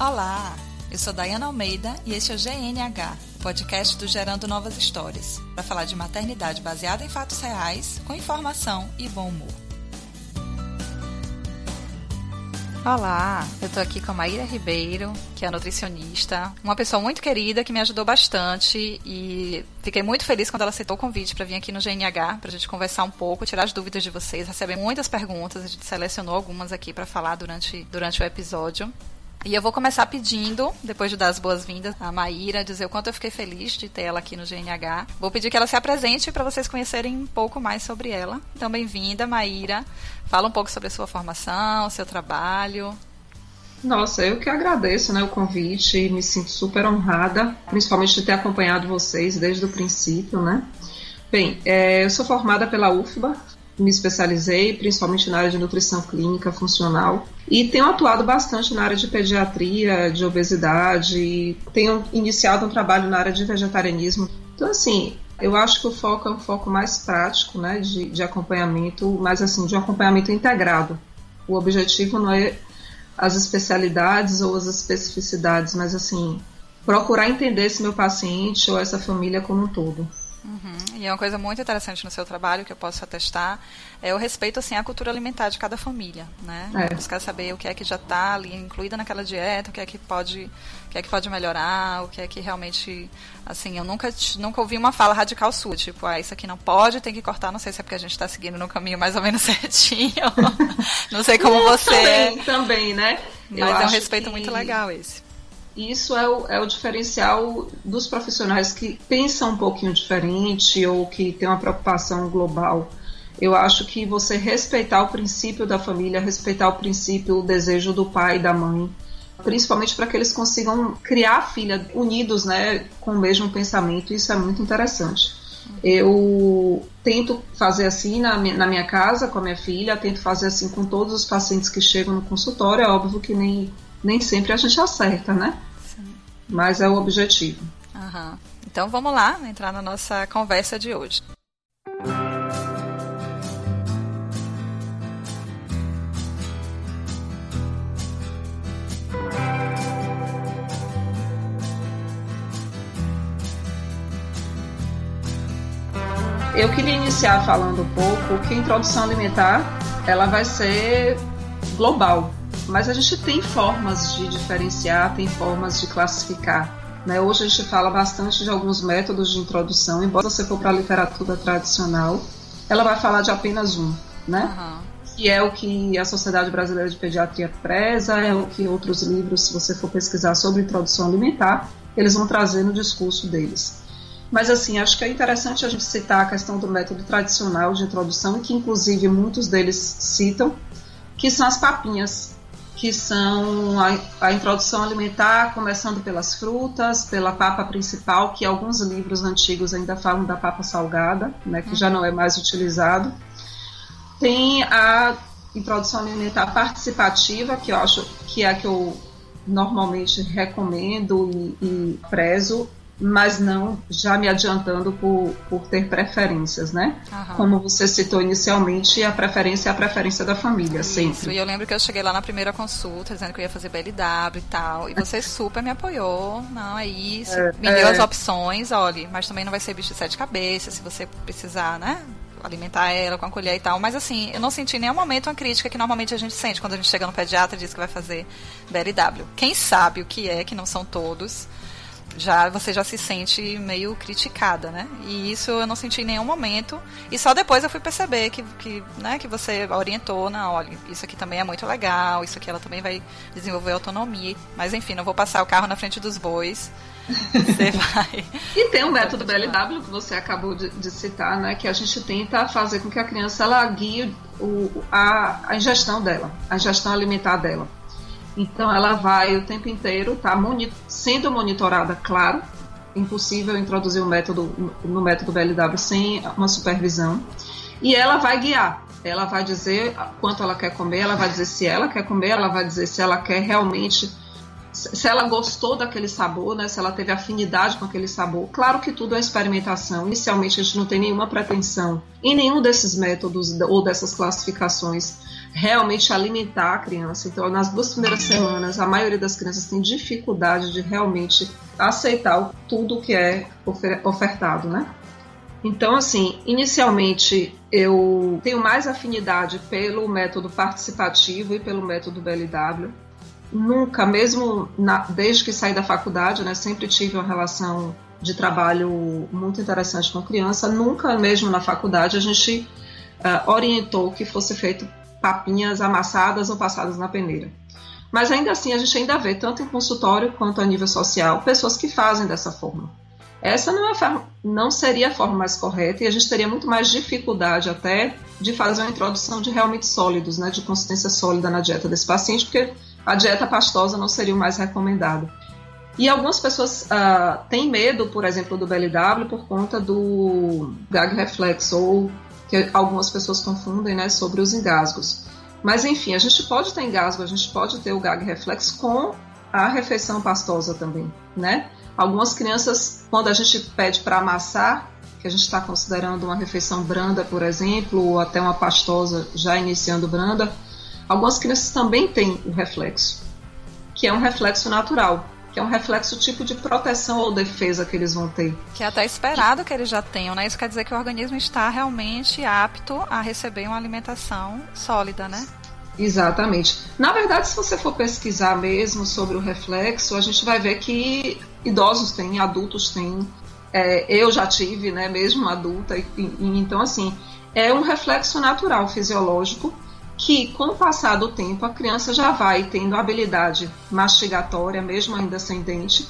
Olá, eu sou Dayana Almeida e este é o GNH, podcast do Gerando Novas Histórias, para falar de maternidade baseada em fatos reais, com informação e bom humor. Olá, eu tô aqui com a Maíra Ribeiro, que é nutricionista, uma pessoa muito querida que me ajudou bastante e fiquei muito feliz quando ela aceitou o convite para vir aqui no GNH para a gente conversar um pouco, tirar as dúvidas de vocês, receber muitas perguntas, a gente selecionou algumas aqui para falar durante, durante o episódio. E eu vou começar pedindo, depois de dar as boas-vindas à Maíra, dizer o quanto eu fiquei feliz de ter ela aqui no GNH. Vou pedir que ela se apresente para vocês conhecerem um pouco mais sobre ela. Então, bem-vinda, Maíra. Fala um pouco sobre a sua formação, seu trabalho. Nossa, eu que agradeço né, o convite, me sinto super honrada, principalmente de ter acompanhado vocês desde o princípio, né? Bem, é, eu sou formada pela UFBA, me especializei principalmente na área de nutrição clínica funcional e tenho atuado bastante na área de pediatria, de obesidade, tenho iniciado um trabalho na área de vegetarianismo. Então, assim, eu acho que o foco é um foco mais prático, né, de, de acompanhamento, mas assim, de um acompanhamento integrado. O objetivo não é as especialidades ou as especificidades, mas assim, procurar entender esse meu paciente ou essa família como um todo. Uhum. E é uma coisa muito interessante no seu trabalho que eu posso atestar é o respeito assim à cultura alimentar de cada família, né? É. Buscar saber o que é que já está ali incluída naquela dieta, o que é que pode, o que é que pode melhorar, o que é que realmente, assim, eu nunca nunca ouvi uma fala radical sua, tipo, ah, isso aqui não pode, tem que cortar, não sei se é porque a gente está seguindo no caminho mais ou menos certinho, não sei como você. também, também, né? Mas eu é um respeito que... muito legal esse. Isso é o, é o diferencial dos profissionais que pensam um pouquinho diferente ou que têm uma preocupação global. Eu acho que você respeitar o princípio da família, respeitar o princípio, o desejo do pai e da mãe, principalmente para que eles consigam criar a filha unidos, né, com o mesmo pensamento, isso é muito interessante. Eu tento fazer assim na minha, na minha casa com a minha filha, tento fazer assim com todos os pacientes que chegam no consultório. É óbvio que nem, nem sempre a gente acerta, né? Mas é o objetivo. Uhum. Então vamos lá entrar na nossa conversa de hoje. Eu queria iniciar falando um pouco que a introdução alimentar ela vai ser global, mas a gente tem formas de diferenciar, tem formas de classificar. Né? Hoje a gente fala bastante de alguns métodos de introdução, embora você for para a literatura tradicional, ela vai falar de apenas um, né? Uhum. Que é o que a Sociedade Brasileira de Pediatria preza, é o que outros livros, se você for pesquisar sobre introdução alimentar, eles vão trazer no discurso deles. Mas assim, acho que é interessante a gente citar a questão do método tradicional de introdução, que inclusive muitos deles citam, que são as papinhas, que são a, a, introdução alimentar, começando pelas frutas, pela papa principal, que alguns livros antigos ainda falam da papa salgada, né, que já não é mais utilizado. Tem a introdução alimentar participativa, que eu acho que é a que eu normalmente recomendo e, e prezo, mas não já me adiantando por, por ter preferências, né? Aham. Como você citou inicialmente, a preferência é a preferência da família, Isso. sempre. E eu lembro que eu cheguei lá na primeira consulta dizendo que eu ia fazer BLW e tal, e você super me apoiou, não, é isso, é, me deu é... as opções, olha, mas também não vai ser bicho de sete cabeças, se você precisar, né? alimentar ela com a colher e tal. Mas assim, eu não senti em nenhum momento uma crítica que normalmente a gente sente quando a gente chega no pediatra e diz que vai fazer BLW. Quem sabe o que é, que não são todos, já você já se sente meio criticada, né? E isso eu não senti em nenhum momento. E só depois eu fui perceber que, que, né, que você orientou, na olha, isso aqui também é muito legal, isso aqui ela também vai desenvolver autonomia. Mas enfim, não vou passar o carro na frente dos bois. Você vai. e tem o método BLW que você acabou de, de, citar, né? Que a gente tenta fazer com que a criança ela guie o, a, a ingestão dela, a ingestão alimentar dela. Então ela vai o tempo inteiro, tá sendo monitorada, claro. Impossível introduzir o um método no método BLW sem uma supervisão. E ela vai guiar. Ela vai dizer quanto ela quer comer, ela vai dizer se ela quer comer, ela vai dizer se ela quer realmente se ela gostou daquele sabor, né, se ela teve afinidade com aquele sabor. Claro que tudo é experimentação. Inicialmente a gente não tem nenhuma pretensão em nenhum desses métodos ou dessas classificações realmente alimentar a criança. Então, nas duas primeiras semanas, a maioria das crianças tem dificuldade de realmente aceitar tudo que é ofertado, né? Então, assim, inicialmente eu tenho mais afinidade pelo método participativo e pelo método BLW nunca, mesmo na, desde que saí da faculdade, né, sempre tive uma relação de trabalho muito interessante com criança. Nunca, mesmo na faculdade, a gente uh, orientou que fosse feito papinhas amassadas ou passadas na peneira. Mas ainda assim, a gente ainda vê, tanto em consultório quanto a nível social, pessoas que fazem dessa forma. Essa não, é não seria a forma mais correta e a gente teria muito mais dificuldade até de fazer uma introdução de realmente sólidos, né, de consistência sólida na dieta desse paciente, porque a dieta pastosa não seria o mais recomendado. E algumas pessoas uh, têm medo, por exemplo, do BLW por conta do gag reflexo, ou que algumas pessoas confundem né, sobre os engasgos. Mas enfim, a gente pode ter engasgo, a gente pode ter o gag reflexo com a refeição pastosa também, né? Algumas crianças, quando a gente pede para amassar, que a gente está considerando uma refeição branda, por exemplo, ou até uma pastosa já iniciando branda, Algumas crianças também têm o reflexo, que é um reflexo natural, que é um reflexo tipo de proteção ou defesa que eles vão ter. Que é até esperado que eles já tenham, né? Isso quer dizer que o organismo está realmente apto a receber uma alimentação sólida, né? Exatamente. Na verdade, se você for pesquisar mesmo sobre o reflexo, a gente vai ver que idosos têm, adultos têm. É, eu já tive, né, mesmo adulta, e, e, então assim, é um reflexo natural, fisiológico, que com o passar do tempo a criança já vai tendo habilidade mastigatória, mesmo ainda sem dente,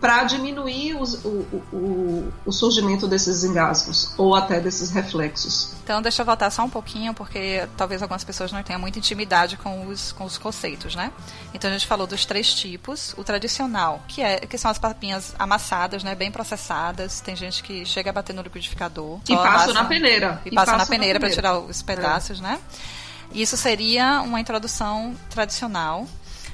para diminuir os, o, o, o, surgimento desses engasgos ou até desses reflexos. Então, deixa eu voltar só um pouquinho, porque talvez algumas pessoas não tenham muita intimidade com os, com os conceitos, né? Então, a gente falou dos três tipos. O tradicional, que, é, que são as papinhas amassadas, né? Bem processadas. Tem gente que chega a bater no liquidificador. E passa na peneira. E, e passa, na peneira, para tirar os pedaços, é. né? Isso seria uma introdução tradicional.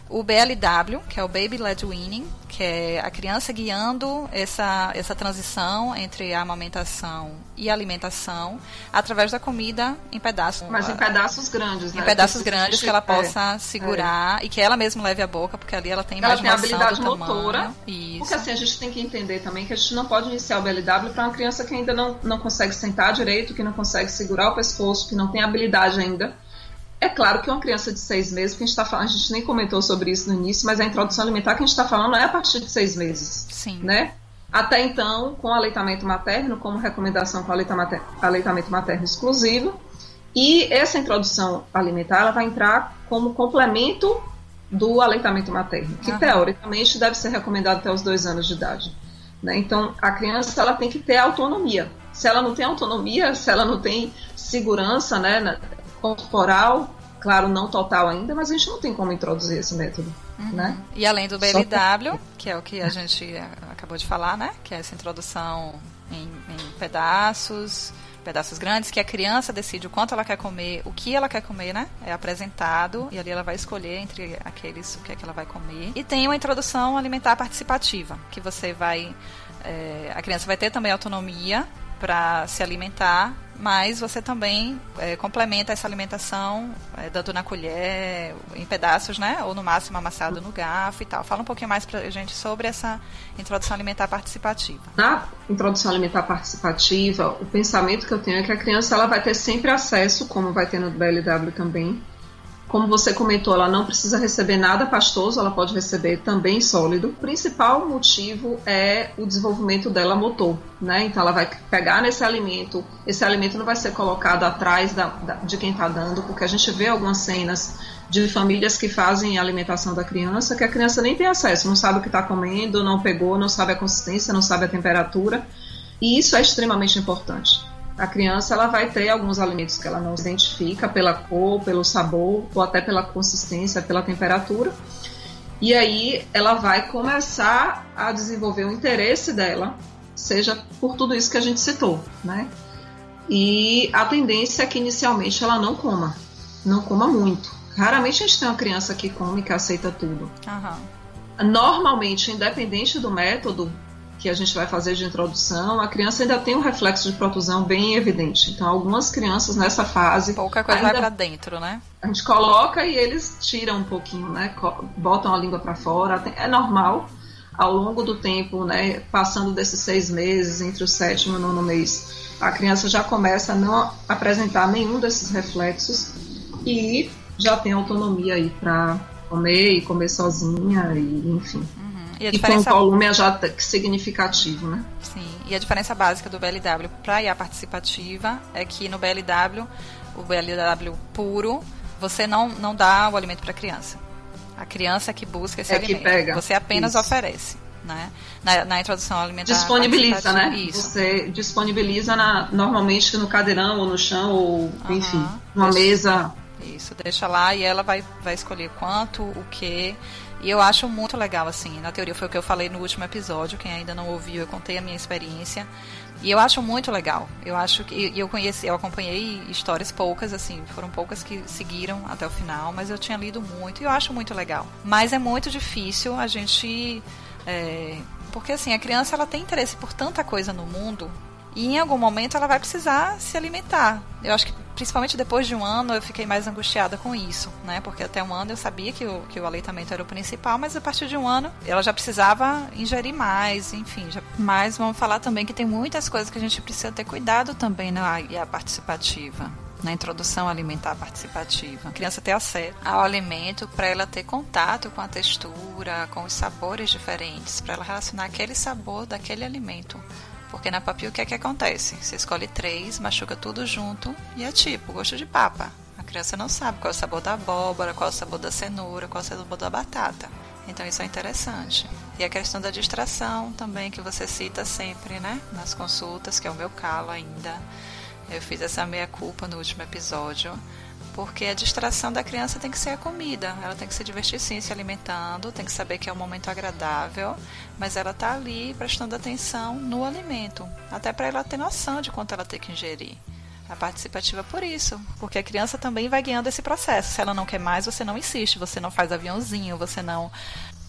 O BLW, que é o Baby Led Weaning, que é a criança guiando essa, essa transição entre a amamentação e a alimentação através da comida em pedaços. Mas em pedaços grandes, né? Em pedaços que grandes que ela possa é, segurar é. e que ela mesma leve a boca, porque ali ela tem ela tem habilidade motora. Isso. Porque assim, a gente tem que entender também que a gente não pode iniciar o BLW para uma criança que ainda não, não consegue sentar direito, que não consegue segurar o pescoço, que não tem habilidade ainda é claro que uma criança de seis meses, que a gente está falando, a gente nem comentou sobre isso no início, mas a introdução alimentar que a gente está falando é a partir de seis meses. Sim. Né? Até então, com aleitamento materno, como recomendação com aleitamento materno exclusivo. E essa introdução alimentar ela vai entrar como complemento do aleitamento materno, que uhum. teoricamente deve ser recomendado até os dois anos de idade. Né? Então, a criança ela tem que ter autonomia. Se ela não tem autonomia, se ela não tem segurança né, corporal, claro, não total ainda, mas a gente não tem como introduzir esse método. Uhum. Né? E além do BLW, que é o que a gente acabou de falar, né? Que é essa introdução em, em pedaços, pedaços grandes, que a criança decide o quanto ela quer comer, o que ela quer comer, né? É apresentado e ali ela vai escolher entre aqueles o que é que ela vai comer. E tem uma introdução alimentar participativa, que você vai. É, a criança vai ter também autonomia para se alimentar, mas você também é, complementa essa alimentação é, dando na colher, em pedaços, né? Ou no máximo amassado no garfo e tal. Fala um pouquinho mais para a gente sobre essa introdução alimentar participativa. Na introdução alimentar participativa, o pensamento que eu tenho é que a criança ela vai ter sempre acesso, como vai ter no BLW também, como você comentou, ela não precisa receber nada pastoso, ela pode receber também sólido. O principal motivo é o desenvolvimento dela motor, né? Então ela vai pegar nesse alimento, esse alimento não vai ser colocado atrás da, da, de quem está dando, porque a gente vê algumas cenas de famílias que fazem a alimentação da criança que a criança nem tem acesso, não sabe o que está comendo, não pegou, não sabe a consistência, não sabe a temperatura. E isso é extremamente importante a criança ela vai ter alguns alimentos que ela não identifica pela cor, pelo sabor ou até pela consistência, pela temperatura. E aí ela vai começar a desenvolver o interesse dela, seja por tudo isso que a gente citou, né? E a tendência é que inicialmente ela não coma, não coma muito. Raramente a gente tem uma criança que come que aceita tudo. Uhum. Normalmente, independente do método que a gente vai fazer de introdução, a criança ainda tem um reflexo de protusão bem evidente. Então, algumas crianças nessa fase. Pouca coisa ainda, vai para dentro, né? A gente coloca e eles tiram um pouquinho, né? Botam a língua para fora. É normal. Ao longo do tempo, né? Passando desses seis meses, entre o sétimo e o nono mês, a criança já começa a não apresentar nenhum desses reflexos e já tem autonomia aí para comer e comer sozinha e enfim. E, a diferença... um volume já significativo, né? Sim, e a diferença básica do BLW para a IA participativa é que no BLW, o BLW puro, você não, não dá o alimento para a criança. A criança que busca esse é alimento. Que pega. Você apenas Isso. oferece. Né? Na, na, introdução alimentar. Disponibiliza, né? Isso. Você disponibiliza na, normalmente no cadeirão ou no chão, ou uhum. enfim, numa mesa isso, deixa lá e ela vai, vai escolher quanto, o que. E eu acho muito legal, assim. Na teoria foi o que eu falei no último episódio. Quem ainda não ouviu, eu contei a minha experiência. E eu acho muito legal. Eu acho que eu conheci, eu acompanhei histórias poucas, assim, foram poucas que seguiram até o final, mas eu tinha lido muito e eu acho muito legal. Mas é muito difícil a gente. É, porque assim, a criança ela tem interesse por tanta coisa no mundo e em algum momento ela vai precisar se alimentar. Eu acho que principalmente depois de um ano eu fiquei mais angustiada com isso, né? Porque até um ano eu sabia que o, que o aleitamento era o principal, mas a partir de um ano ela já precisava ingerir mais, enfim. Já... Mas vamos falar também que tem muitas coisas que a gente precisa ter cuidado também na IA participativa na introdução alimentar participativa. A criança ter acesso ao alimento para ela ter contato com a textura, com os sabores diferentes, para ela relacionar aquele sabor daquele alimento porque na papinha o que é que acontece? Você escolhe três, machuca tudo junto e é tipo gosto de papa. A criança não sabe qual é o sabor da abóbora, qual é o sabor da cenoura, qual é o sabor da batata. Então isso é interessante. E a questão da distração também, que você cita sempre, né? Nas consultas, que é o meu calo ainda. Eu fiz essa meia-culpa no último episódio porque a distração da criança tem que ser a comida. Ela tem que se divertir sim, se alimentando, tem que saber que é um momento agradável, mas ela está ali prestando atenção no alimento, até para ela ter noção de quanto ela tem que ingerir. A participativa por isso, porque a criança também vai guiando esse processo. Se ela não quer mais, você não insiste, você não faz aviãozinho, você não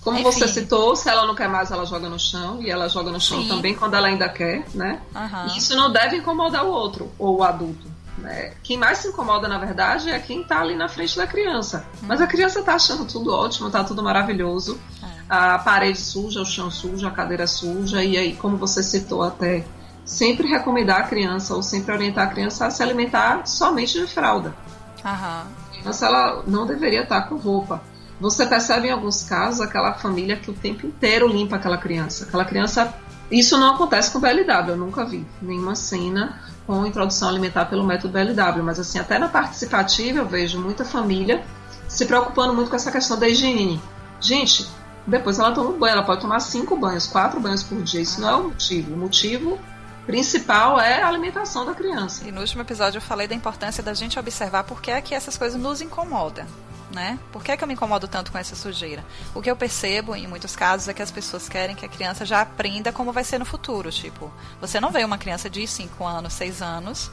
como Enfim. você citou, se ela não quer mais, ela joga no chão. E ela joga no chão Sim. também quando ela ainda quer, né? Uhum. E isso não deve incomodar o outro, ou o adulto. Né? Quem mais se incomoda, na verdade, é quem está ali na frente da criança. Mas a criança está achando tudo ótimo, está tudo maravilhoso. É. A parede suja, o chão sujo, a cadeira suja. E aí, como você citou até, sempre recomendar a criança ou sempre orientar a criança a se alimentar somente de fralda. Uhum. A criança ela não deveria estar com roupa. Você percebe em alguns casos aquela família que o tempo inteiro limpa aquela criança. Aquela criança. Isso não acontece com o BLW, eu nunca vi nenhuma cena com introdução alimentar pelo método BLW, mas assim, até na participativa eu vejo muita família se preocupando muito com essa questão da higiene. Gente, depois ela toma um banho, ela pode tomar cinco banhos, quatro banhos por dia, isso não é o motivo. O motivo principal é a alimentação da criança. E no último episódio eu falei da importância da gente observar por que é que essas coisas nos incomodam né? Por que, é que eu me incomodo tanto com essa sujeira? O que eu percebo, em muitos casos, é que as pessoas querem que a criança já aprenda como vai ser no futuro. Tipo, você não vê uma criança de 5 anos, 6 anos,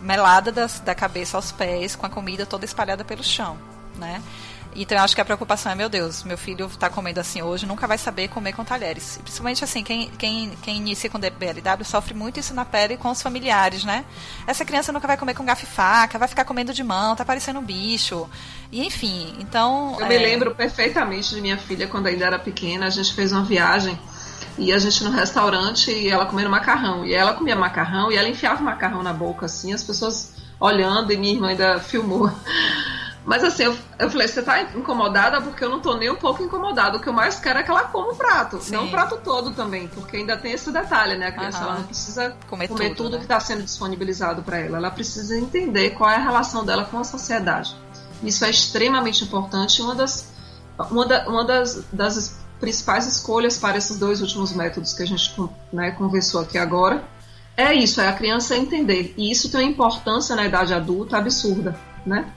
melada das, da cabeça aos pés, com a comida toda espalhada pelo chão, né? Então eu acho que a preocupação é, meu Deus, meu filho está comendo assim hoje, nunca vai saber comer com talheres. E principalmente assim, quem, quem, quem inicia com DBLW sofre muito isso na pele com os familiares, né? Essa criança nunca vai comer com garfo e faca, vai ficar comendo de mão, tá parecendo um bicho. E enfim, então. Eu é... me lembro perfeitamente de minha filha quando ainda era pequena, a gente fez uma viagem e a gente no restaurante e ela comendo macarrão. E ela comia macarrão e ela enfiava o macarrão na boca, assim, as pessoas olhando e minha irmã ainda filmou. Mas assim, eu, eu falei, você tá incomodada porque eu não tô nem um pouco incomodada. O que eu mais quero é que ela coma o prato. Sim. Não o prato todo também, porque ainda tem esse detalhe, né? A criança ela não precisa comer, comer tudo, tudo né? que está sendo disponibilizado para ela. Ela precisa entender qual é a relação dela com a sociedade. Isso é extremamente importante. Uma das, uma, da, uma das, das principais escolhas para esses dois últimos métodos que a gente né, conversou aqui agora é isso, é a criança entender. E isso tem uma importância na idade adulta absurda, né?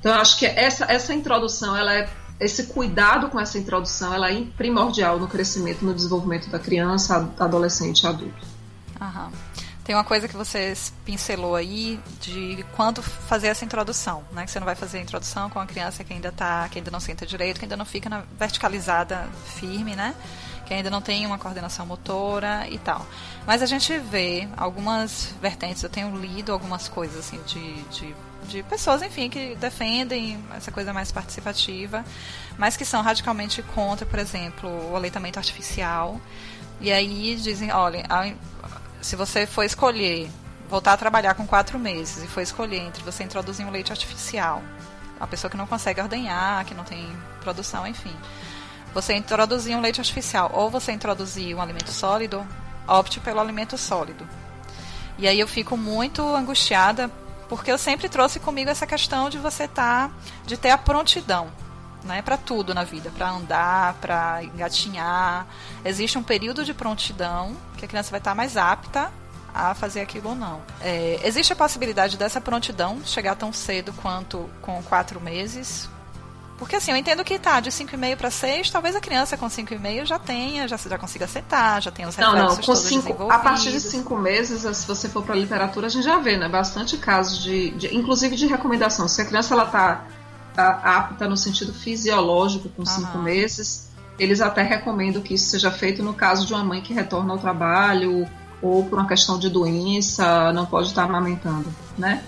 Então, eu acho que essa, essa introdução, ela é, esse cuidado com essa introdução, ela é primordial no crescimento, no desenvolvimento da criança, adolescente e adulto. Aham. Tem uma coisa que você pincelou aí de quando fazer essa introdução, né? Que você não vai fazer a introdução com a criança que ainda tá, que ainda não senta direito, que ainda não fica na verticalizada firme, né? Que ainda não tem uma coordenação motora e tal. Mas a gente vê algumas vertentes, eu tenho lido algumas coisas assim de, de, de pessoas, enfim, que defendem essa coisa mais participativa, mas que são radicalmente contra, por exemplo, o aleitamento artificial. E aí dizem, olha, se você for escolher voltar a trabalhar com quatro meses e for escolher entre você introduzir um leite artificial, a pessoa que não consegue ordenhar, que não tem produção, enfim, você introduzir um leite artificial ou você introduzir um alimento sólido, opte pelo alimento sólido. E aí eu fico muito angustiada porque eu sempre trouxe comigo essa questão de você tá, de ter a prontidão né, para tudo na vida, para andar, para engatinhar. Existe um período de prontidão que a criança vai estar mais apta a fazer aquilo ou não. É, existe a possibilidade dessa prontidão chegar tão cedo quanto com quatro meses? Porque assim, eu entendo que tá de 5,5 para 6, talvez a criança com 5,5 já tenha, já, já consiga aceitar, já tenha os reflexos Não, não, com cinco, a partir de 5 meses, se você for para literatura, a gente já vê, né, bastante casos de, de, inclusive de recomendação. Se a criança ela tá apta no sentido fisiológico com cinco meses, eles até recomendam que isso seja feito no caso de uma mãe que retorna ao trabalho ou por uma questão de doença, não pode estar amamentando, né?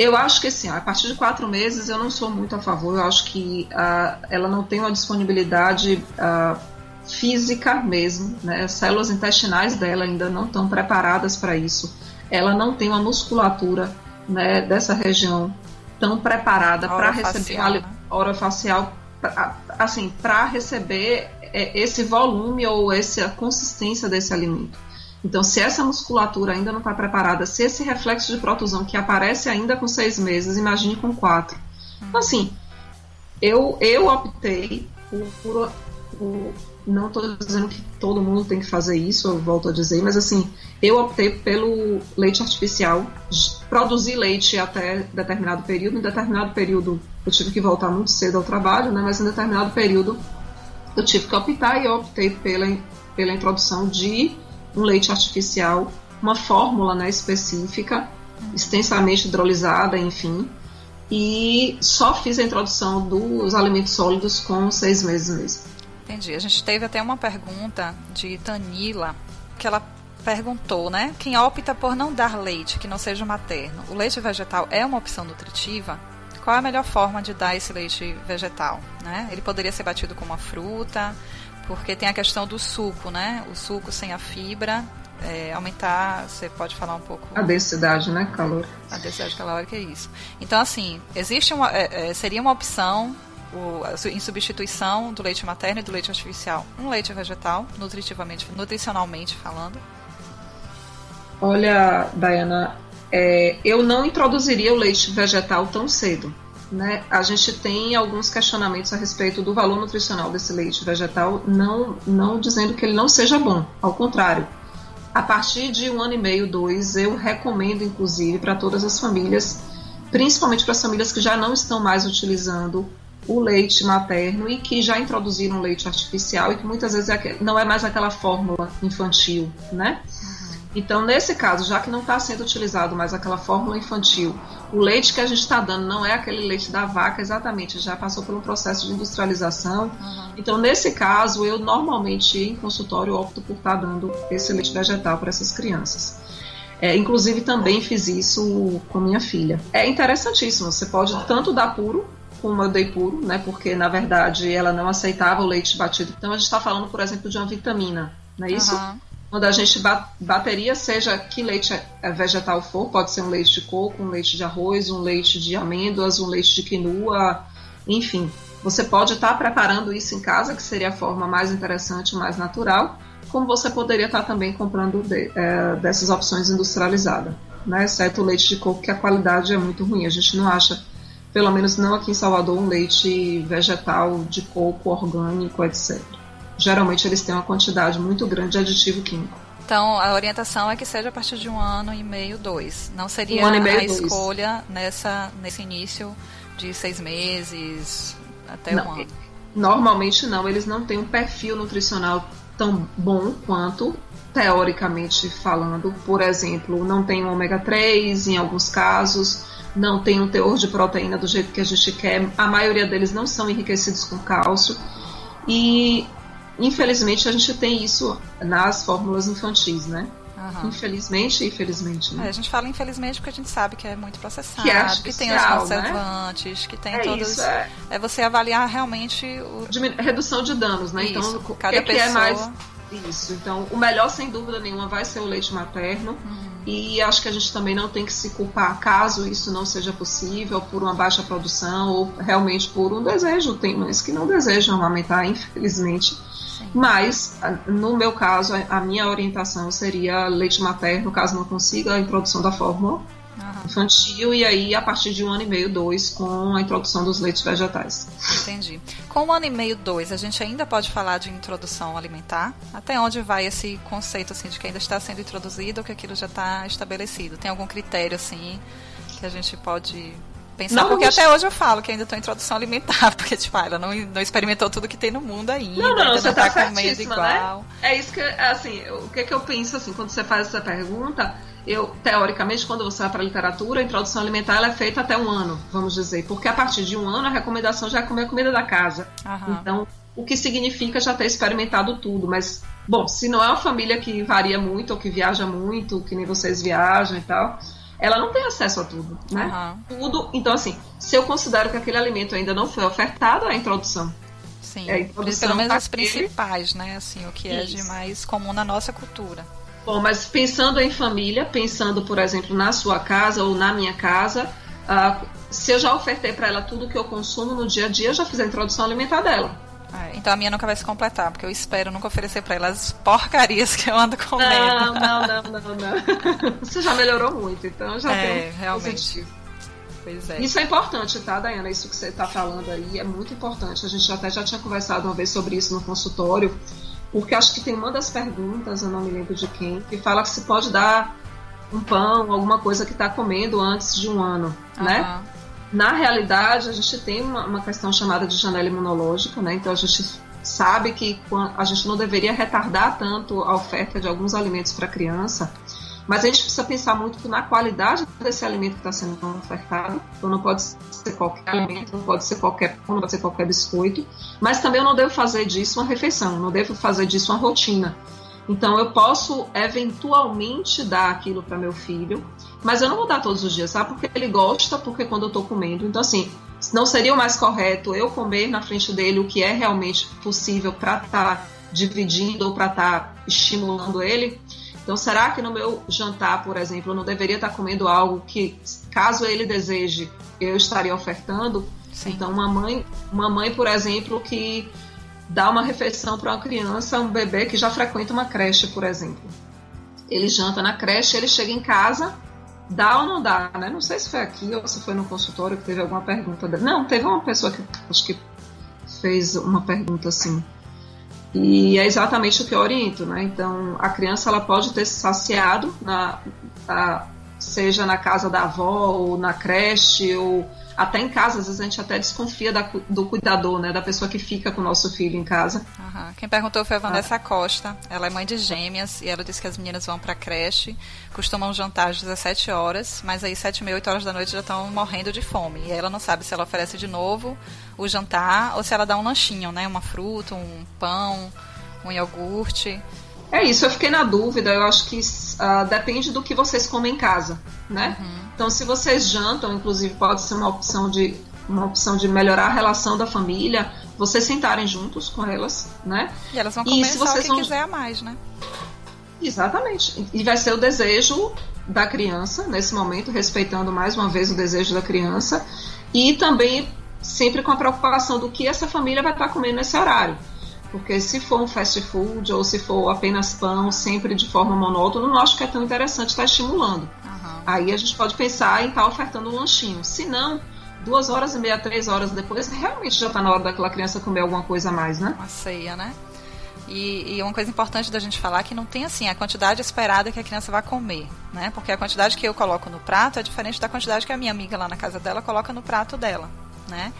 Eu acho que assim, a partir de quatro meses eu não sou muito a favor. Eu acho que uh, ela não tem uma disponibilidade uh, física mesmo, né? As células intestinais dela ainda não estão preparadas para isso. Ela não tem uma musculatura né, dessa região tão preparada para receber a né? hora facial, assim, para receber é, esse volume ou essa consistência desse alimento. Então, se essa musculatura ainda não está preparada, se esse reflexo de protusão que aparece ainda com seis meses, imagine com quatro. Então, assim, eu, eu optei por, por, por não estou dizendo que todo mundo tem que fazer isso, eu volto a dizer, mas assim, eu optei pelo leite artificial, produzir leite até determinado período. Em determinado período eu tive que voltar muito cedo ao trabalho, né, mas em determinado período eu tive que optar e eu optei pela, pela introdução de um leite artificial, uma fórmula né, específica, extensamente hidrolisada, enfim, e só fiz a introdução dos alimentos sólidos com seis meses mesmo. Entendi. A gente teve até uma pergunta de Tanila, que ela perguntou, né? Quem opta por não dar leite que não seja materno, o leite vegetal é uma opção nutritiva? Qual é a melhor forma de dar esse leite vegetal? Né? Ele poderia ser batido com uma fruta, porque tem a questão do suco, né? O suco sem a fibra é, aumentar, você pode falar um pouco. A densidade, né? Calor. A densidade calórica é isso. Então, assim, existe uma. É, é, seria uma opção o, em substituição do leite materno e do leite artificial, um leite vegetal, nutritivamente, nutricionalmente falando? Olha, Diana, é, eu não introduziria o leite vegetal tão cedo. Né? A gente tem alguns questionamentos a respeito do valor nutricional desse leite vegetal, não, não dizendo que ele não seja bom, ao contrário. A partir de um ano e meio, dois, eu recomendo, inclusive, para todas as famílias, principalmente para as famílias que já não estão mais utilizando o leite materno e que já introduziram leite artificial e que muitas vezes é não é mais aquela fórmula infantil, né? Então, nesse caso, já que não está sendo utilizado mais aquela fórmula infantil, o leite que a gente está dando não é aquele leite da vaca exatamente, já passou por um processo de industrialização. Uhum. Então, nesse caso, eu normalmente em consultório opto por estar tá dando esse leite vegetal para essas crianças. É, inclusive, também fiz isso com minha filha. É interessantíssimo, você pode tanto dar puro com eu dei puro, né? Porque na verdade ela não aceitava o leite batido. Então a gente está falando, por exemplo, de uma vitamina, não é isso? Uhum. Quando a gente bateria, seja que leite é vegetal for, pode ser um leite de coco, um leite de arroz, um leite de amêndoas, um leite de quinoa, enfim. Você pode estar tá preparando isso em casa, que seria a forma mais interessante, mais natural, como você poderia estar tá também comprando de, é, dessas opções industrializadas, né? exceto o leite de coco, que a qualidade é muito ruim. A gente não acha pelo menos não aqui em Salvador, um leite vegetal de coco orgânico, etc. Geralmente eles têm uma quantidade muito grande de aditivo químico. Então, a orientação é que seja a partir de um ano e meio, dois. Não seria um meio, a dois. escolha nessa, nesse início de seis meses até não, um ano? Normalmente não. Eles não têm um perfil nutricional tão bom quanto teoricamente falando. Por exemplo, não tem um ômega 3 em alguns casos, não tem um teor de proteína do jeito que a gente quer. A maioria deles não são enriquecidos com cálcio. E infelizmente a gente tem isso nas fórmulas infantis, né? Uhum. Infelizmente, infelizmente. Né? É, a gente fala infelizmente porque a gente sabe que é muito processado, que, é que tem os conservantes, né? que tem é todos. Isso, é. é. você avaliar realmente o. Redução de danos, né? Então, isso, então, cada que, pessoa. É mais... Isso. Então, o melhor, sem dúvida nenhuma, vai ser o leite materno. Uhum. E acho que a gente também não tem que se culpar caso isso não seja possível por uma baixa produção ou realmente por um desejo. Tem mães que não desejam amamentar, infelizmente. Mas, no meu caso, a minha orientação seria leite materno, caso não consiga a introdução da fórmula infantil, e aí a partir de um ano e meio, dois, com a introdução dos leites vegetais. Entendi. Com um ano e meio, dois, a gente ainda pode falar de introdução alimentar? Até onde vai esse conceito assim, de que ainda está sendo introduzido ou que aquilo já está estabelecido? Tem algum critério assim que a gente pode pensar, não, porque até hoje eu falo que ainda estou em introdução alimentar, porque, tipo, ela não, não experimentou tudo que tem no mundo ainda. Não, não, você tá, tá comendo né? igual. Né? É isso que, assim, o que, que eu penso, assim, quando você faz essa pergunta, eu, teoricamente, quando você vai para a literatura, a introdução alimentar ela é feita até um ano, vamos dizer, porque a partir de um ano a recomendação já é comer a comida da casa. Aham. Então, o que significa já ter experimentado tudo, mas, bom, se não é uma família que varia muito, ou que viaja muito, que nem vocês viajam e tal, ela não tem acesso a tudo, né? Uhum. Tudo. Então, assim, se eu considero que aquele alimento ainda não foi ofertado, é a introdução. Sim, é a introdução pelo menos as principais, né? Assim, o que é de mais comum na nossa cultura. Bom, mas pensando em família, pensando, por exemplo, na sua casa ou na minha casa, uh, se eu já ofertei para ela tudo que eu consumo no dia a dia, eu já fiz a introdução alimentar dela. É, então a minha nunca vai se completar, porque eu espero nunca oferecer para ela as porcarias que eu ando comendo. Não, não, não, não, não. Você já melhorou muito, então já é, tem realmente. Positivo. Pois é. Isso é importante, tá, Dayana? Isso que você está falando aí é muito importante. A gente até já tinha conversado uma vez sobre isso no consultório, porque acho que tem uma das perguntas, eu não me lembro de quem, que fala que se pode dar um pão, alguma coisa que está comendo antes de um ano, uhum. né? Na realidade, a gente tem uma, uma questão chamada de janela imunológica, né? Então a gente sabe que a gente não deveria retardar tanto a oferta de alguns alimentos para a criança, mas a gente precisa pensar muito na qualidade desse alimento que está sendo ofertado. Então não pode ser qualquer alimento, não pode ser qualquer pão, não pode ser qualquer biscoito, mas também eu não devo fazer disso uma refeição, não devo fazer disso uma rotina. Então eu posso eventualmente dar aquilo para meu filho, mas eu não vou dar todos os dias, sabe? Porque ele gosta, porque quando eu tô comendo. Então, assim, não seria o mais correto eu comer na frente dele o que é realmente possível para estar tá dividindo ou para estar tá estimulando ele? Então, será que no meu jantar, por exemplo, eu não deveria estar tá comendo algo que, caso ele deseje, eu estaria ofertando? Sim. Então, uma mãe, uma mãe, por exemplo, que dá uma refeição para uma criança, um bebê que já frequenta uma creche, por exemplo. Ele janta na creche, ele chega em casa, dá ou não dá, né? Não sei se foi aqui ou se foi no consultório que teve alguma pergunta. Não, teve uma pessoa que acho que fez uma pergunta assim. E é exatamente o que eu oriento, né? Então, a criança ela pode ter se saciado, na, a, seja na casa da avó, ou na creche, ou até em casa, às vezes a gente até desconfia da, do cuidador, né? Da pessoa que fica com o nosso filho em casa. Uhum. Quem perguntou foi a Vanessa ah. Costa. Ela é mãe de gêmeas e ela disse que as meninas vão pra creche, costumam jantar às 17 horas, mas aí 7 e 8 horas da noite já estão morrendo de fome. E ela não sabe se ela oferece de novo o jantar ou se ela dá um lanchinho, né? Uma fruta, um pão, um iogurte. É isso, eu fiquei na dúvida. Eu acho que uh, depende do que vocês comem em casa, né? Uhum. Então, se vocês jantam, inclusive pode ser uma opção de uma opção de melhorar a relação da família, vocês sentarem juntos com elas, né? E elas vão comer e se vocês vão... quiser a mais, né? Exatamente. E vai ser o desejo da criança nesse momento, respeitando mais uma vez o desejo da criança e também sempre com a preocupação do que essa família vai estar comendo nesse horário. Porque se for um fast food ou se for apenas pão, sempre de forma monótona, não acho que é tão interessante estar estimulando. Aí a gente pode pensar em estar tá ofertando um lanchinho. Se não, duas horas e meia, três horas depois, realmente já está na hora daquela criança comer alguma coisa a mais, né? Uma ceia, né? E, e, uma coisa importante da gente falar é que não tem assim a quantidade esperada que a criança vai comer, né? Porque a quantidade que eu coloco no prato é diferente da quantidade que a minha amiga lá na casa dela coloca no prato dela, né?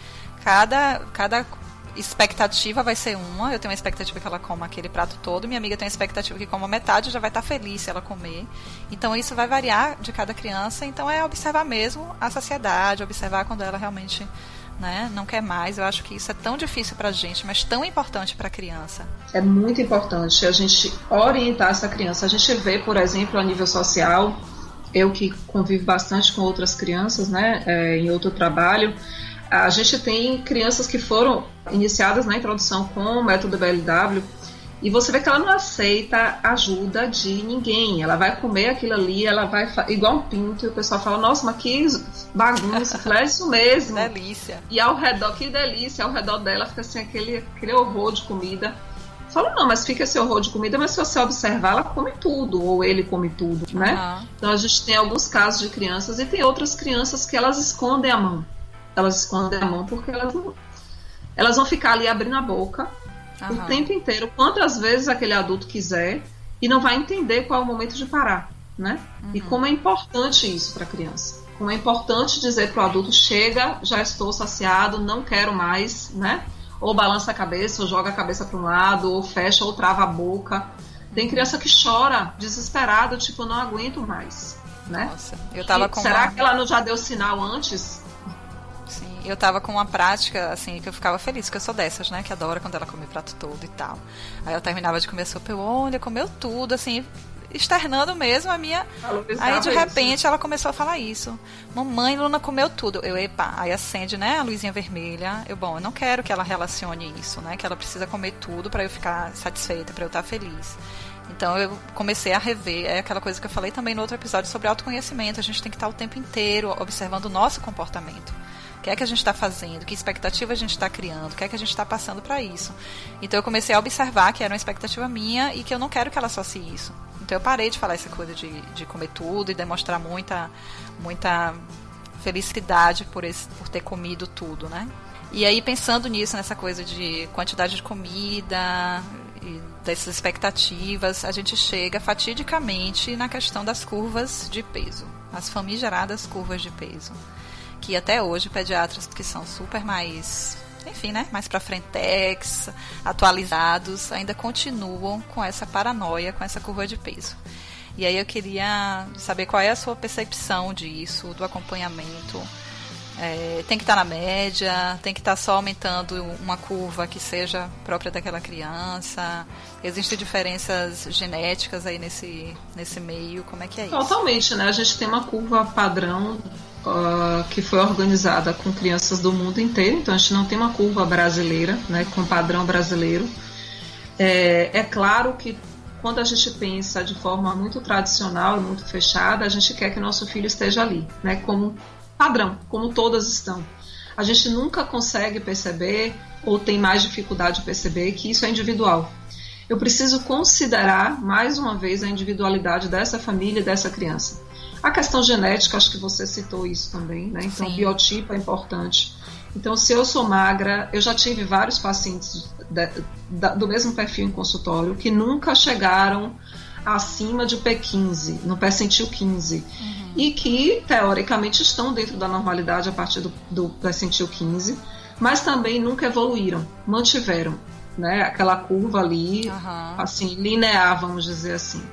Cada, cada expectativa vai ser uma. Eu tenho uma expectativa que ela coma aquele prato todo. Minha amiga tem uma expectativa que coma metade já vai estar feliz se ela comer. Então isso vai variar de cada criança. Então é observar mesmo a saciedade, observar quando ela realmente né, não quer mais. Eu acho que isso é tão difícil para a gente, mas tão importante para a criança. É muito importante a gente orientar essa criança. A gente vê, por exemplo, a nível social, eu que convivo bastante com outras crianças, né, é, em outro trabalho a gente tem crianças que foram iniciadas na introdução com o método BLW e você vê que ela não aceita ajuda de ninguém. Ela vai comer aquilo ali, ela vai igual um pinto, e o pessoal fala, nossa, mas que bagunça. Fala, é isso mesmo. delícia. E ao redor, que delícia, ao redor dela fica assim aquele, aquele horror de comida. Fala, não, mas fica esse horror de comida, mas se você observar, ela come tudo, ou ele come tudo, né? Uhum. Então a gente tem alguns casos de crianças e tem outras crianças que elas escondem a mão elas escondem a mão porque elas não, elas vão ficar ali abrindo a boca Aham. o tempo inteiro, quantas vezes aquele adulto quiser, e não vai entender qual é o momento de parar, né? Uhum. E como é importante isso para a criança. Como é importante dizer para o adulto: chega, já estou saciado, não quero mais, né? Ou balança a cabeça, ou joga a cabeça para um lado, ou fecha, ou trava a boca. Tem criança que chora, desesperada, tipo, não aguento mais, né? Nossa, eu tava com Será uma... que ela não já deu sinal antes eu tava com uma prática, assim, que eu ficava feliz, que eu sou dessas, né? Que adora quando ela come o prato todo e tal. Aí eu terminava de comer sopa, eu, olha, comeu tudo, assim, externando mesmo a minha. Aí de repente isso. ela começou a falar isso. Mamãe, Luna comeu tudo. Eu, epa, aí acende, né, a luzinha vermelha. Eu, bom, eu não quero que ela relacione isso, né? Que ela precisa comer tudo para eu ficar satisfeita, para eu estar feliz. Então eu comecei a rever, é aquela coisa que eu falei também no outro episódio sobre autoconhecimento. A gente tem que estar o tempo inteiro observando o nosso comportamento. O que é que a gente está fazendo? Que expectativa a gente está criando? O que é que a gente está passando para isso? Então eu comecei a observar que era uma expectativa minha e que eu não quero que ela associe isso. Então eu parei de falar essa coisa de, de comer tudo e demonstrar muita, muita felicidade por, esse, por ter comido tudo, né? E aí pensando nisso, nessa coisa de quantidade de comida, dessas expectativas, a gente chega fatidicamente na questão das curvas de peso, as famigeradas curvas de peso que até hoje pediatras que são super mais enfim, né, mais para frentex, atualizados, ainda continuam com essa paranoia, com essa curva de peso. E aí eu queria saber qual é a sua percepção disso, do acompanhamento. É, tem que estar tá na média, tem que estar tá só aumentando uma curva que seja própria daquela criança. Existem diferenças genéticas aí nesse, nesse meio, como é que é isso? Totalmente, né? A gente tem uma curva padrão uh, que foi organizada com crianças do mundo inteiro, então a gente não tem uma curva brasileira, né, com padrão brasileiro. É, é claro que quando a gente pensa de forma muito tradicional e muito fechada, a gente quer que nosso filho esteja ali, né, como padrão, como todas estão. A gente nunca consegue perceber ou tem mais dificuldade de perceber que isso é individual. Eu preciso considerar mais uma vez a individualidade dessa família e dessa criança. A questão genética, acho que você citou isso também, né? Então, Sim. biotipo é importante. Então, se eu sou magra, eu já tive vários pacientes de, de, do mesmo perfil em consultório que nunca chegaram acima de P15, no percentil 15, uhum. e que teoricamente estão dentro da normalidade a partir do, do percentil 15, mas também nunca evoluíram, mantiveram, né? Aquela curva ali, uhum. assim, linear, vamos dizer assim.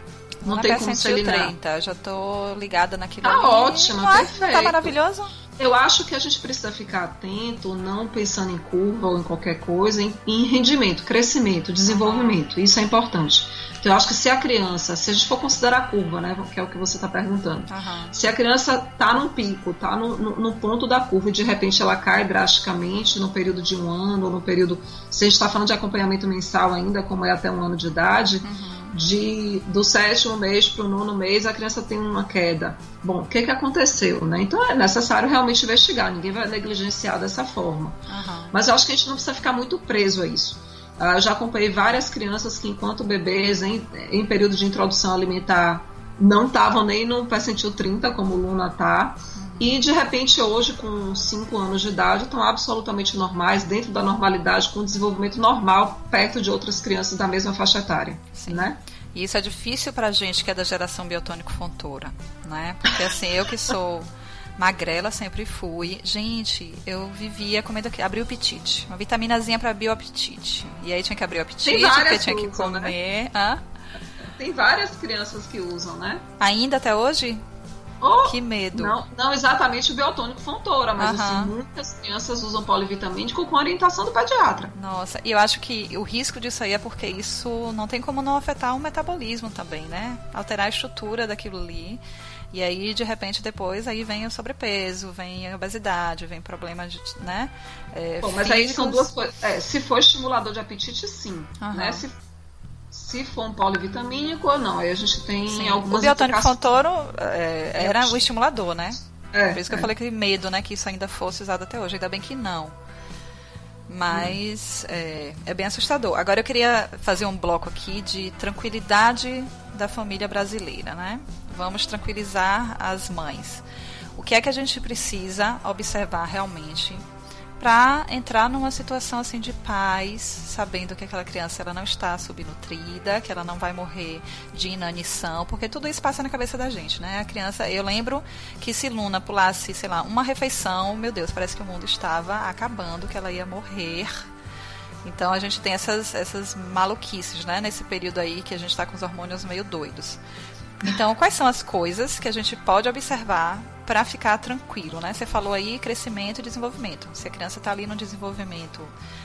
Não tem como ser linear. 30, já tô ligada naquilo Tá ótimo, Não perfeito. Tá maravilhoso? Eu acho que a gente precisa ficar atento, não pensando em curva ou em qualquer coisa, em, em rendimento, crescimento, desenvolvimento. Isso é importante. Então, eu acho que se a criança, se a gente for considerar a curva, né, que é o que você está perguntando, uhum. se a criança está num pico, está no, no, no, ponto da curva e de repente ela cai drasticamente no período de um ano, ou no período, se a gente está falando de acompanhamento mensal ainda, como é até um ano de idade, uhum de do sétimo mês para o nono mês a criança tem uma queda. Bom, o que, que aconteceu? Né? Então é necessário realmente investigar, ninguém vai negligenciar dessa forma. Uhum. Mas eu acho que a gente não precisa ficar muito preso a isso. Uh, eu já acompanhei várias crianças que, enquanto bebês, em, em período de introdução alimentar, não estavam nem no percentil 30, como Luna está. E de repente, hoje, com 5 anos de idade, estão absolutamente normais, dentro da normalidade, com desenvolvimento normal, perto de outras crianças da mesma faixa etária. Sim. Né? E isso é difícil para a gente que é da geração biotônico fontora, né? Porque assim, eu que sou Magrela sempre fui. Gente, eu vivia comendo que abrir o apetite. Uma vitaminazinha para abrir o apetite. E aí tinha que abrir o apetite, porque tinha que usam, né? comer. Né? Tem várias crianças que usam, né? Ainda até hoje? Oh, que medo. Não, não exatamente o biotônico fontora, mas assim, muitas crianças usam polivitamínico com orientação do pediatra. Nossa, e eu acho que o risco disso aí é porque isso não tem como não afetar o metabolismo também, né? Alterar a estrutura daquilo ali. E aí, de repente, depois aí vem o sobrepeso, vem a obesidade, vem problemas de, né? É, Bom, mas aí são duas coisas. É, se for estimulador de apetite, sim. Uhum. Né? Se se for um polivitamínico ou não. Aí a gente tem Sim, algumas. O biotônico Fontoro é, era o estimulador, né? É, Por isso que é. eu falei que medo, né? Que isso ainda fosse usado até hoje. Ainda bem que não. Mas hum. é, é bem assustador. Agora eu queria fazer um bloco aqui de tranquilidade da família brasileira, né? Vamos tranquilizar as mães. O que é que a gente precisa observar realmente para entrar numa situação assim de paz, sabendo que aquela criança ela não está subnutrida, que ela não vai morrer de inanição, porque tudo isso passa na cabeça da gente, né? A criança, eu lembro que se Luna pulasse, sei lá, uma refeição, meu Deus, parece que o mundo estava acabando, que ela ia morrer. Então a gente tem essas, essas maluquices, né? Nesse período aí que a gente está com os hormônios meio doidos. Então, quais são as coisas que a gente pode observar para ficar tranquilo, né? Você falou aí crescimento e desenvolvimento. Se a criança está ali no desenvolvimento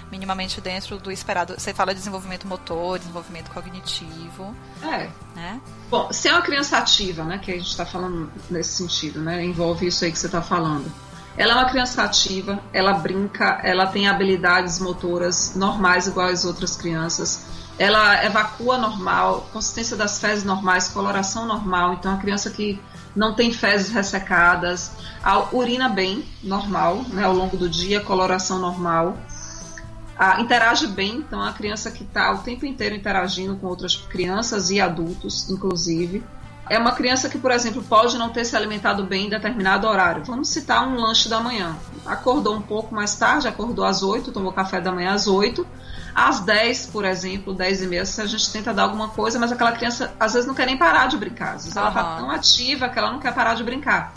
minimamente dentro do esperado, você fala desenvolvimento motor, desenvolvimento cognitivo. É. Né? Bom, se é uma criança ativa, né, que a gente está falando nesse sentido, né, envolve isso aí que você está falando. Ela é uma criança ativa, ela brinca, ela tem habilidades motoras normais igual às outras crianças. Ela evacua normal, consistência das fezes normais, coloração normal. Então, a criança que não tem fezes ressecadas, a urina bem, normal, né, ao longo do dia, coloração normal. A, interage bem, então a criança que está o tempo inteiro interagindo com outras crianças e adultos, inclusive. É uma criança que, por exemplo, pode não ter se alimentado bem em determinado horário. Vamos citar um lanche da manhã. Acordou um pouco mais tarde, acordou às 8, tomou café da manhã às 8 às 10, por exemplo, 10 e meia, se a gente tenta dar alguma coisa, mas aquela criança às vezes não quer nem parar de brincar. Às vezes uhum. ela está tão ativa que ela não quer parar de brincar.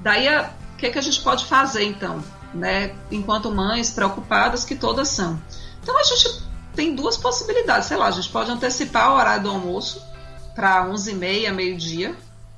Daí, o que, que a gente pode fazer então? Né? Enquanto mães preocupadas, que todas são. Então a gente tem duas possibilidades. Sei lá, a gente pode antecipar o horário do almoço para 11h30, meio-dia.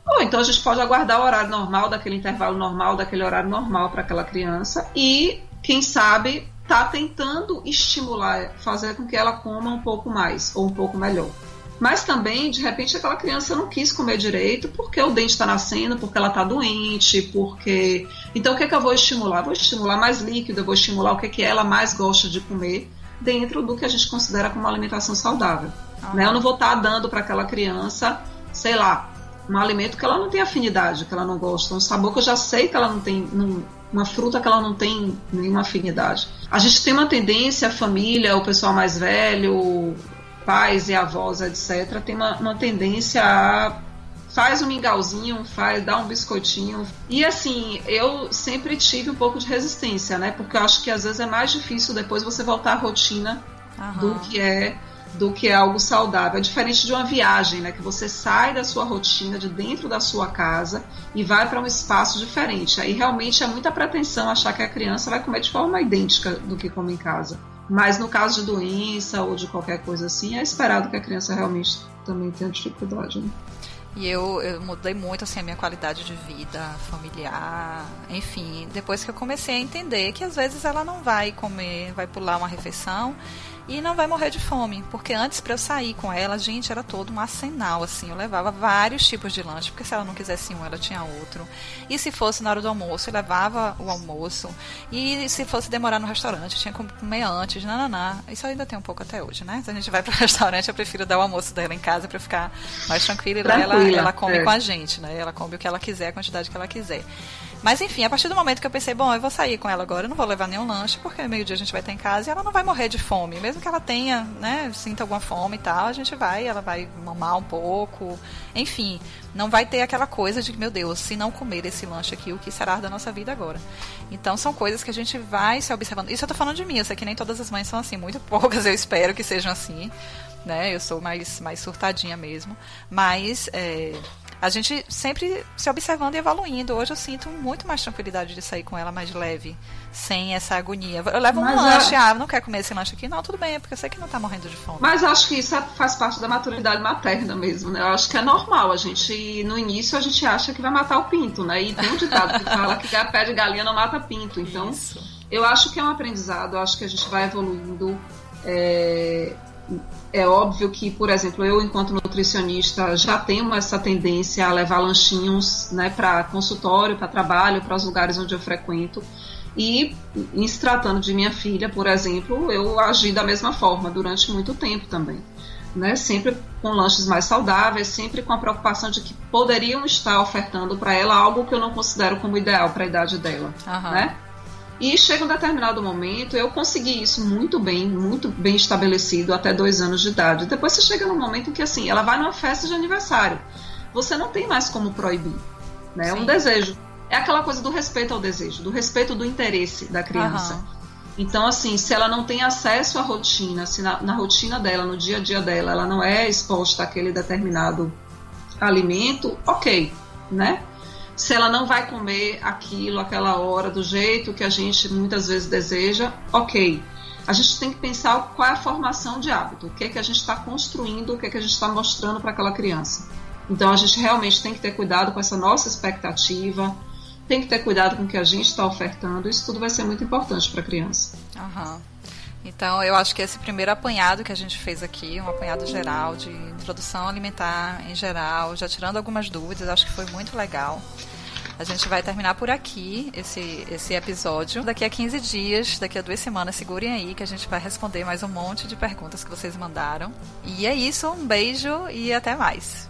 Ou então a gente pode aguardar o horário normal, daquele intervalo normal, daquele horário normal para aquela criança. E, quem sabe, está tentando estimular, fazer com que ela coma um pouco mais ou um pouco melhor. Mas também, de repente, aquela criança não quis comer direito porque o dente está nascendo, porque ela está doente, porque. Então, o que, é que eu vou estimular? vou estimular mais líquido, eu vou estimular o que, é que ela mais gosta de comer dentro do que a gente considera como alimentação saudável. Ah. Né? Eu não vou estar tá dando para aquela criança, sei lá, um alimento que ela não tem afinidade, que ela não gosta, um sabor que eu já sei que ela não tem, não, uma fruta que ela não tem nenhuma afinidade. A gente tem uma tendência, a família, o pessoal mais velho, pais e avós, etc., tem uma, uma tendência a faz um mingauzinho, faz, dá um biscoitinho. E assim, eu sempre tive um pouco de resistência, né? Porque eu acho que às vezes é mais difícil depois você voltar à rotina do que é do que algo saudável. É diferente de uma viagem, né? Que você sai da sua rotina, de dentro da sua casa e vai para um espaço diferente. Aí realmente é muita pretensão achar que a criança vai comer de forma idêntica do que come em casa. Mas no caso de doença ou de qualquer coisa assim, é esperado que a criança realmente também tenha dificuldade. Né? E eu, eu mudei muito assim, a minha qualidade de vida familiar, enfim, depois que eu comecei a entender que às vezes ela não vai comer, vai pular uma refeição e não vai morrer de fome, porque antes para eu sair com ela, gente, era todo um arsenal assim, eu levava vários tipos de lanche, porque se ela não quisesse um, ela tinha outro. E se fosse na hora do almoço, eu levava o almoço. E se fosse demorar no restaurante, tinha que comer antes, nananá. Isso ainda tem um pouco até hoje, né? Se a gente vai pro restaurante, eu prefiro dar o almoço dela em casa para ficar mais tranquila e lá ela, ela come é. com a gente, né? Ela come o que ela quiser, a quantidade que ela quiser. Mas enfim, a partir do momento que eu pensei, bom, eu vou sair com ela agora, eu não vou levar nenhum lanche, porque meio-dia a gente vai estar em casa e ela não vai morrer de fome. Mesmo que ela tenha, né, sinta alguma fome e tal, a gente vai, ela vai mamar um pouco. Enfim, não vai ter aquela coisa de, meu Deus, se não comer esse lanche aqui, o que será da nossa vida agora? Então são coisas que a gente vai se observando. Isso eu tô falando de mim, eu sei que nem todas as mães são assim, muito poucas eu espero que sejam assim, né? Eu sou mais, mais surtadinha mesmo. Mas é, a gente sempre se observando e evoluindo. Hoje eu sinto muito mais tranquilidade de sair com ela mais leve, sem essa agonia. Eu levo Mas um lanche, é... ah, não quer comer esse lanche aqui? Não, tudo bem, é porque eu sei que não tá morrendo de fome. Mas acho que isso é, faz parte da maturidade materna mesmo, né? Eu acho que é normal. A gente, no início, a gente acha que vai matar o pinto, né? E tem um ditado que fala que pé de galinha não mata pinto. Então, isso. eu acho que é um aprendizado, eu acho que a gente vai evoluindo. É, é óbvio que, por exemplo, eu, enquanto nutricionista, já tenho essa tendência a levar lanchinhos né, para consultório, para trabalho, para os lugares onde eu frequento. E, em se tratando de minha filha, por exemplo, eu agi da mesma forma durante muito tempo também. Né? Sempre com lanches mais saudáveis, sempre com a preocupação de que poderiam estar ofertando para ela algo que eu não considero como ideal para a idade dela. Uhum. Né? E chega um determinado momento, eu consegui isso muito bem, muito bem estabelecido até dois anos de idade. Depois você chega num momento em que assim, ela vai numa festa de aniversário. Você não tem mais como proibir. Né? É um desejo. É aquela coisa do respeito ao desejo, do respeito do interesse da criança. Uhum. Então, assim, se ela não tem acesso à rotina, se na, na rotina dela, no dia a dia dela, ela não é exposta àquele determinado alimento, ok, né? Se ela não vai comer aquilo, aquela hora, do jeito que a gente muitas vezes deseja, ok. A gente tem que pensar qual é a formação de hábito, o que é que a gente está construindo, o que é que a gente está mostrando para aquela criança. Então a gente realmente tem que ter cuidado com essa nossa expectativa, tem que ter cuidado com o que a gente está ofertando, isso tudo vai ser muito importante para a criança. Uhum. Então, eu acho que esse primeiro apanhado que a gente fez aqui, um apanhado geral de introdução alimentar em geral, já tirando algumas dúvidas, acho que foi muito legal. A gente vai terminar por aqui esse, esse episódio. Daqui a 15 dias, daqui a duas semanas, segurem aí que a gente vai responder mais um monte de perguntas que vocês mandaram. E é isso, um beijo e até mais.